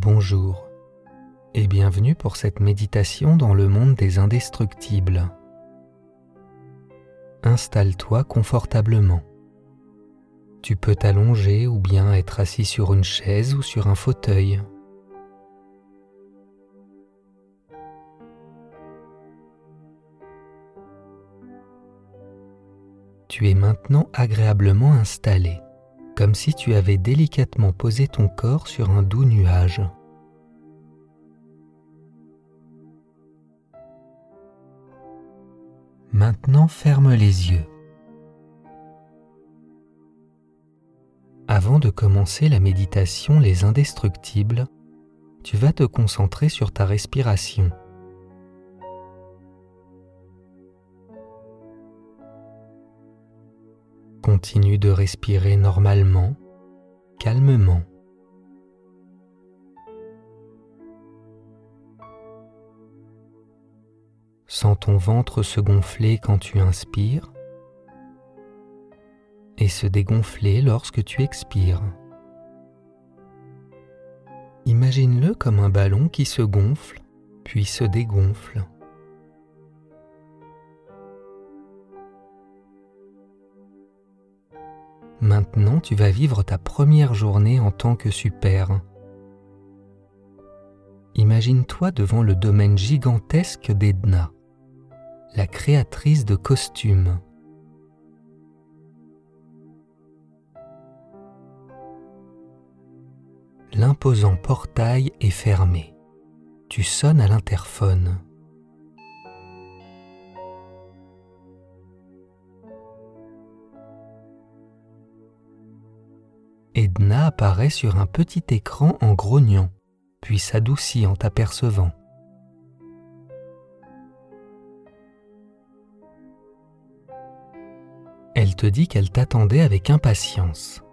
Bonjour et bienvenue pour cette méditation dans le monde des indestructibles. Installe-toi confortablement. Tu peux t'allonger ou bien être assis sur une chaise ou sur un fauteuil. Tu es maintenant agréablement installé comme si tu avais délicatement posé ton corps sur un doux nuage. Maintenant ferme les yeux. Avant de commencer la méditation Les Indestructibles, tu vas te concentrer sur ta respiration. Continue de respirer normalement, calmement. Sens ton ventre se gonfler quand tu inspires et se dégonfler lorsque tu expires. Imagine-le comme un ballon qui se gonfle puis se dégonfle. Maintenant, tu vas vivre ta première journée en tant que super. Imagine-toi devant le domaine gigantesque d'Edna, la créatrice de costumes. L'imposant portail est fermé. Tu sonnes à l'interphone. Edna apparaît sur un petit écran en grognant, puis s'adoucit en t'apercevant. Elle te dit qu'elle t'attendait avec impatience.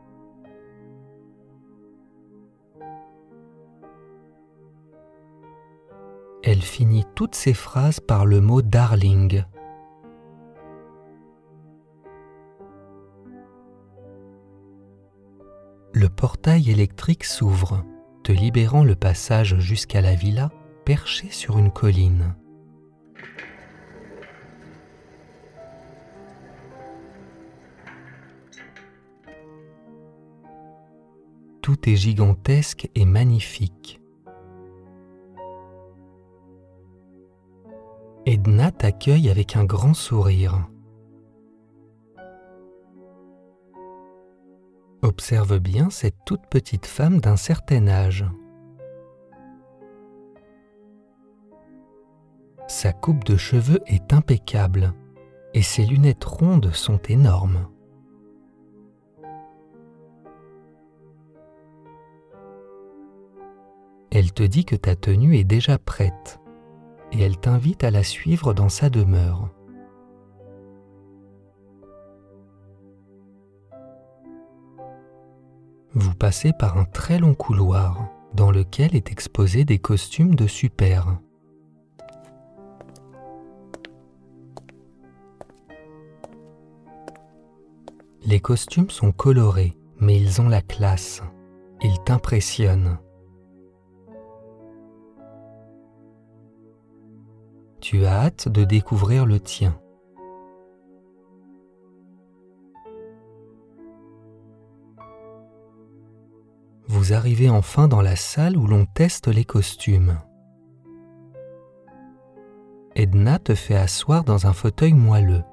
Elle finit toutes ses phrases par le mot darling. Le portail électrique s'ouvre, te libérant le passage jusqu'à la villa perchée sur une colline. Tout est gigantesque et magnifique. Edna t'accueille avec un grand sourire. Observe bien cette toute petite femme d'un certain âge. Sa coupe de cheveux est impeccable et ses lunettes rondes sont énormes. Elle te dit que ta tenue est déjà prête et elle t'invite à la suivre dans sa demeure. Vous passez par un très long couloir dans lequel est exposé des costumes de super. Les costumes sont colorés, mais ils ont la classe. Ils t'impressionnent. Tu as hâte de découvrir le tien. Vous arrivez enfin dans la salle où l'on teste les costumes. Edna te fait asseoir dans un fauteuil moelleux.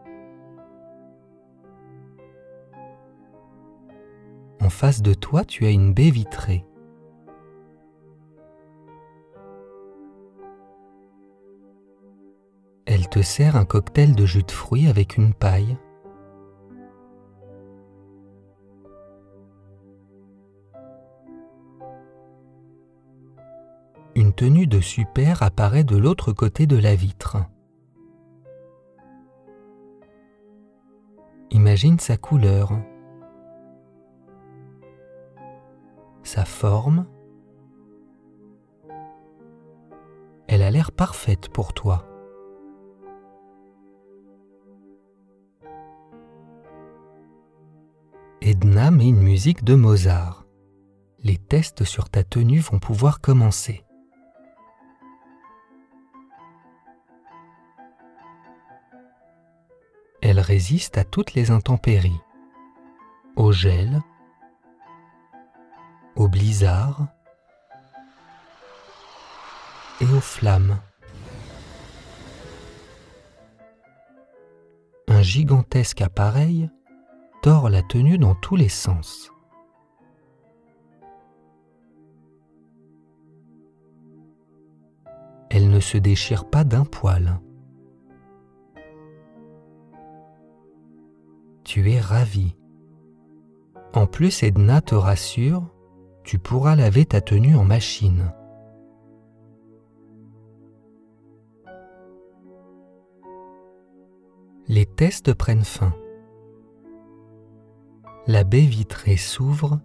En face de toi, tu as une baie vitrée. Elle te sert un cocktail de jus de fruits avec une paille tenue de super apparaît de l'autre côté de la vitre. Imagine sa couleur, sa forme. Elle a l'air parfaite pour toi. Edna met une musique de Mozart. Les tests sur ta tenue vont pouvoir commencer. Résiste à toutes les intempéries, au gel, au blizzard et aux flammes. Un gigantesque appareil tord la tenue dans tous les sens. Elle ne se déchire pas d'un poil. Tu es ravi. En plus, Edna te rassure, tu pourras laver ta tenue en machine. Les tests prennent fin. La baie vitrée s'ouvre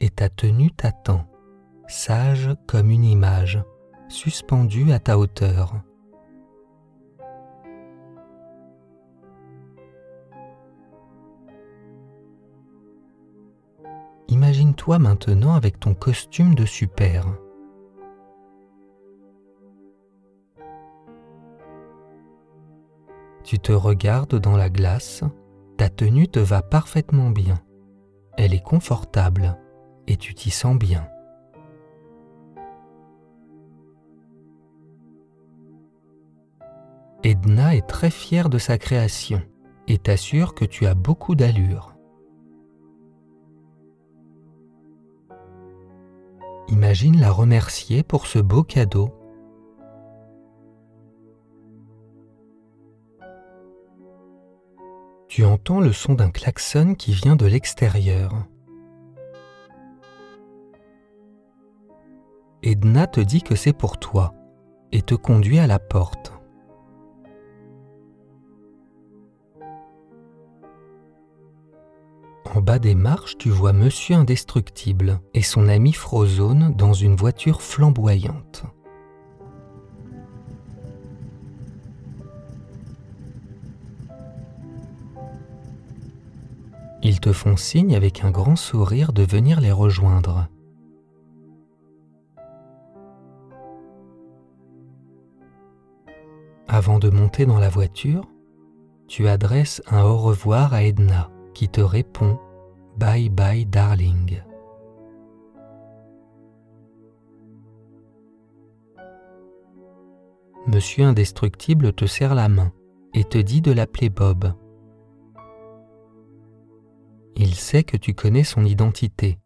et ta tenue t'attend, sage comme une image, suspendue à ta hauteur. Imagine-toi maintenant avec ton costume de super. Tu te regardes dans la glace, ta tenue te va parfaitement bien. Elle est confortable et tu t'y sens bien. Edna est très fière de sa création et t'assure que tu as beaucoup d'allure. Imagine la remercier pour ce beau cadeau tu entends le son d'un klaxon qui vient de l'extérieur. Edna te dit que c'est pour toi et te conduit à la porte. Bas des marches, tu vois Monsieur Indestructible et son ami Frozone dans une voiture flamboyante. Ils te font signe avec un grand sourire de venir les rejoindre. Avant de monter dans la voiture, tu adresses un au revoir à Edna qui te répond Bye bye darling. Monsieur Indestructible te serre la main et te dit de l'appeler Bob il sait que tu connais son identité,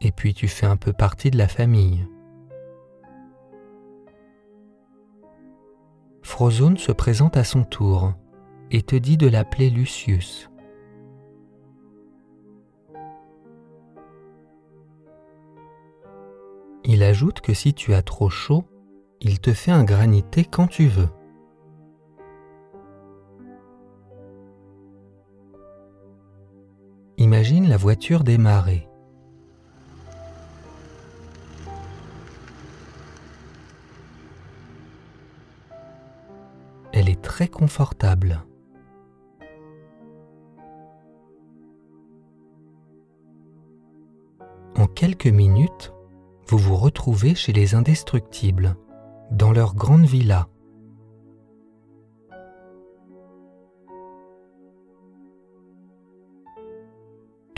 et puis tu fais un peu partie de la famille. Frozone se présente à son tour et te dit de l'appeler Lucius. Il ajoute que si tu as trop chaud, il te fait un granité quand tu veux. Imagine la voiture démarrer. Elle est très confortable. En quelques minutes, vous vous retrouvez chez les indestructibles, dans leur grande villa.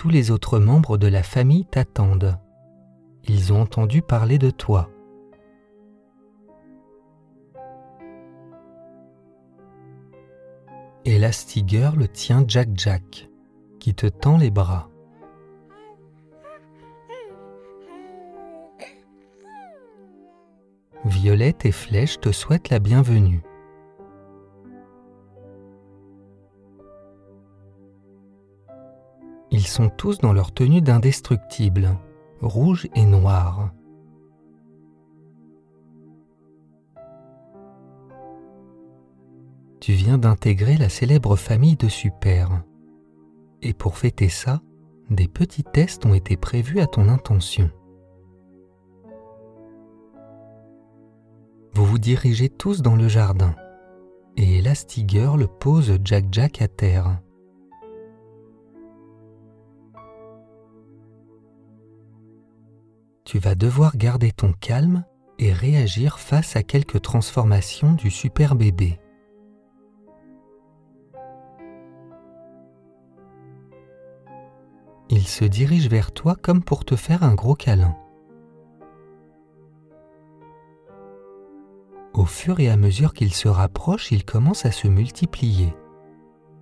tous les autres membres de la famille t'attendent. Ils ont entendu parler de toi. Elastigirl tient Jack Jack, qui te tend les bras. Violette et Flèche te souhaitent la bienvenue. Ils sont tous dans leur tenue d'indestructible, rouge et noir. Tu viens d'intégrer la célèbre famille de Super. Et pour fêter ça, des petits tests ont été prévus à ton intention. Vous dirigez tous dans le jardin et Elastigirl pose Jack Jack à terre. tu vas devoir garder ton calme et réagir face à quelques transformations du super bébé. Il se dirige vers toi comme pour te faire un gros câlin. Au fur et à mesure qu'il se rapproche, il commence à se multiplier.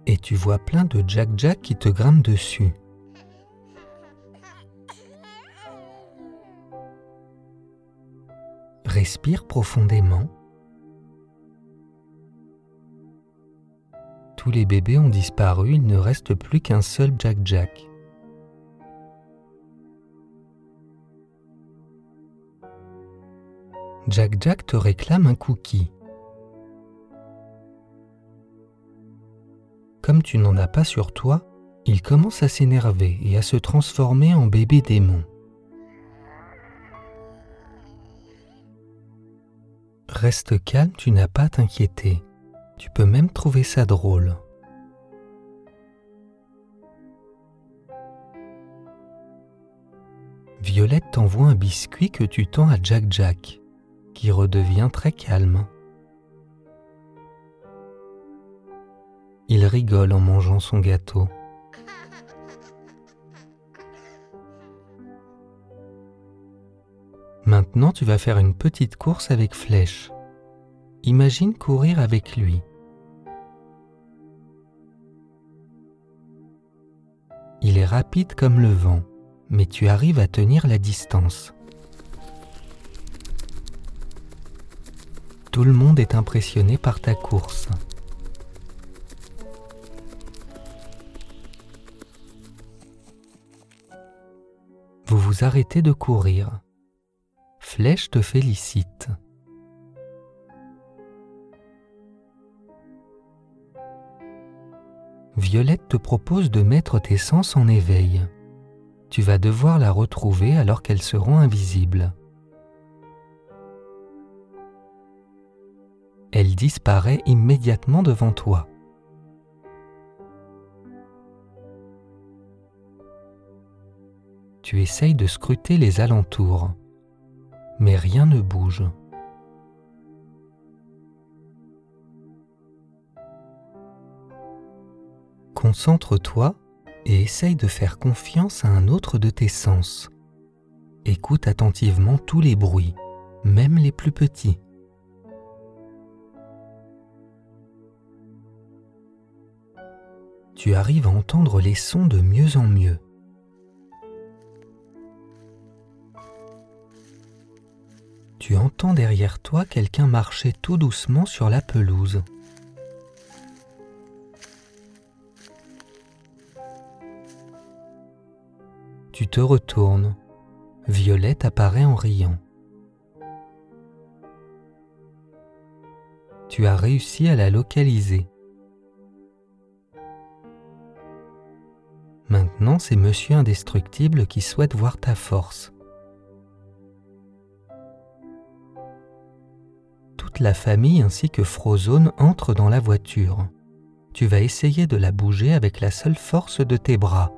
Et tu vois plein de Jack Jack qui te grimpent dessus. Respire profondément. Tous les bébés ont disparu, il ne reste plus qu'un seul Jack Jack. Jack Jack te réclame un cookie. Comme tu n'en as pas sur toi, il commence à s'énerver et à se transformer en bébé démon. Reste calme, tu n'as pas à t'inquiéter. Tu peux même trouver ça drôle. Violette t'envoie un biscuit que tu tends à Jack Jack qui redevient très calme. Il rigole en mangeant son gâteau. Maintenant, tu vas faire une petite course avec Flèche. Imagine courir avec lui. Il est rapide comme le vent, mais tu arrives à tenir la distance. Tout le monde est impressionné par ta course. Vous vous arrêtez de courir. Flèche te félicite. Violette te propose de mettre tes sens en éveil. Tu vas devoir la retrouver alors qu'elles seront invisibles. Elle disparaît immédiatement devant toi. Tu essayes de scruter les alentours, mais rien ne bouge. Concentre-toi et essaye de faire confiance à un autre de tes sens. Écoute attentivement tous les bruits, même les plus petits. Tu arrives à entendre les sons de mieux en mieux. Tu entends derrière toi quelqu'un marcher tout doucement sur la pelouse. Tu te retournes. Violette apparaît en riant. Tu as réussi à la localiser. Maintenant, c'est Monsieur Indestructible qui souhaite voir ta force. Toute la famille ainsi que Frozone entrent dans la voiture. Tu vas essayer de la bouger avec la seule force de tes bras.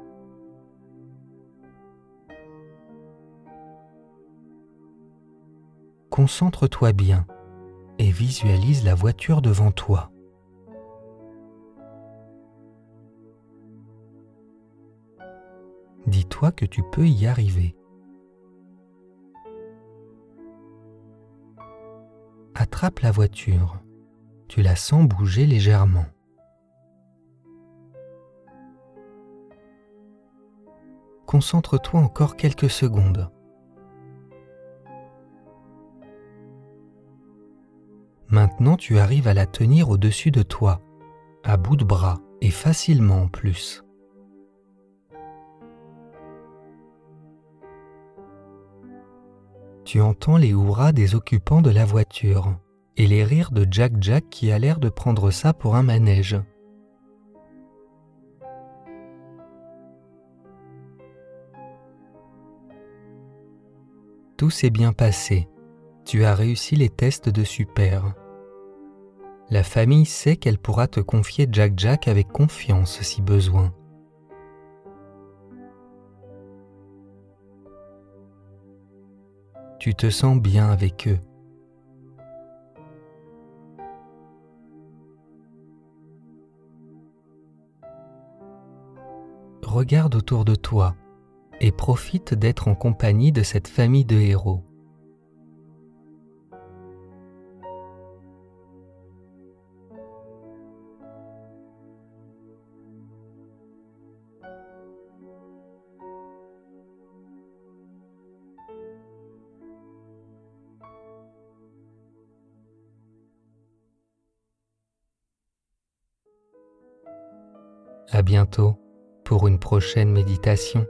Concentre-toi bien et visualise la voiture devant toi. Dis-toi que tu peux y arriver. Attrape la voiture. Tu la sens bouger légèrement. Concentre-toi encore quelques secondes. Maintenant tu arrives à la tenir au-dessus de toi, à bout de bras et facilement en plus. Tu entends les hurrahs des occupants de la voiture et les rires de Jack Jack qui a l'air de prendre ça pour un manège. Tout s'est bien passé. Tu as réussi les tests de super. La famille sait qu'elle pourra te confier Jack Jack avec confiance si besoin. Tu te sens bien avec eux. Regarde autour de toi et profite d'être en compagnie de cette famille de héros. À bientôt pour une prochaine méditation.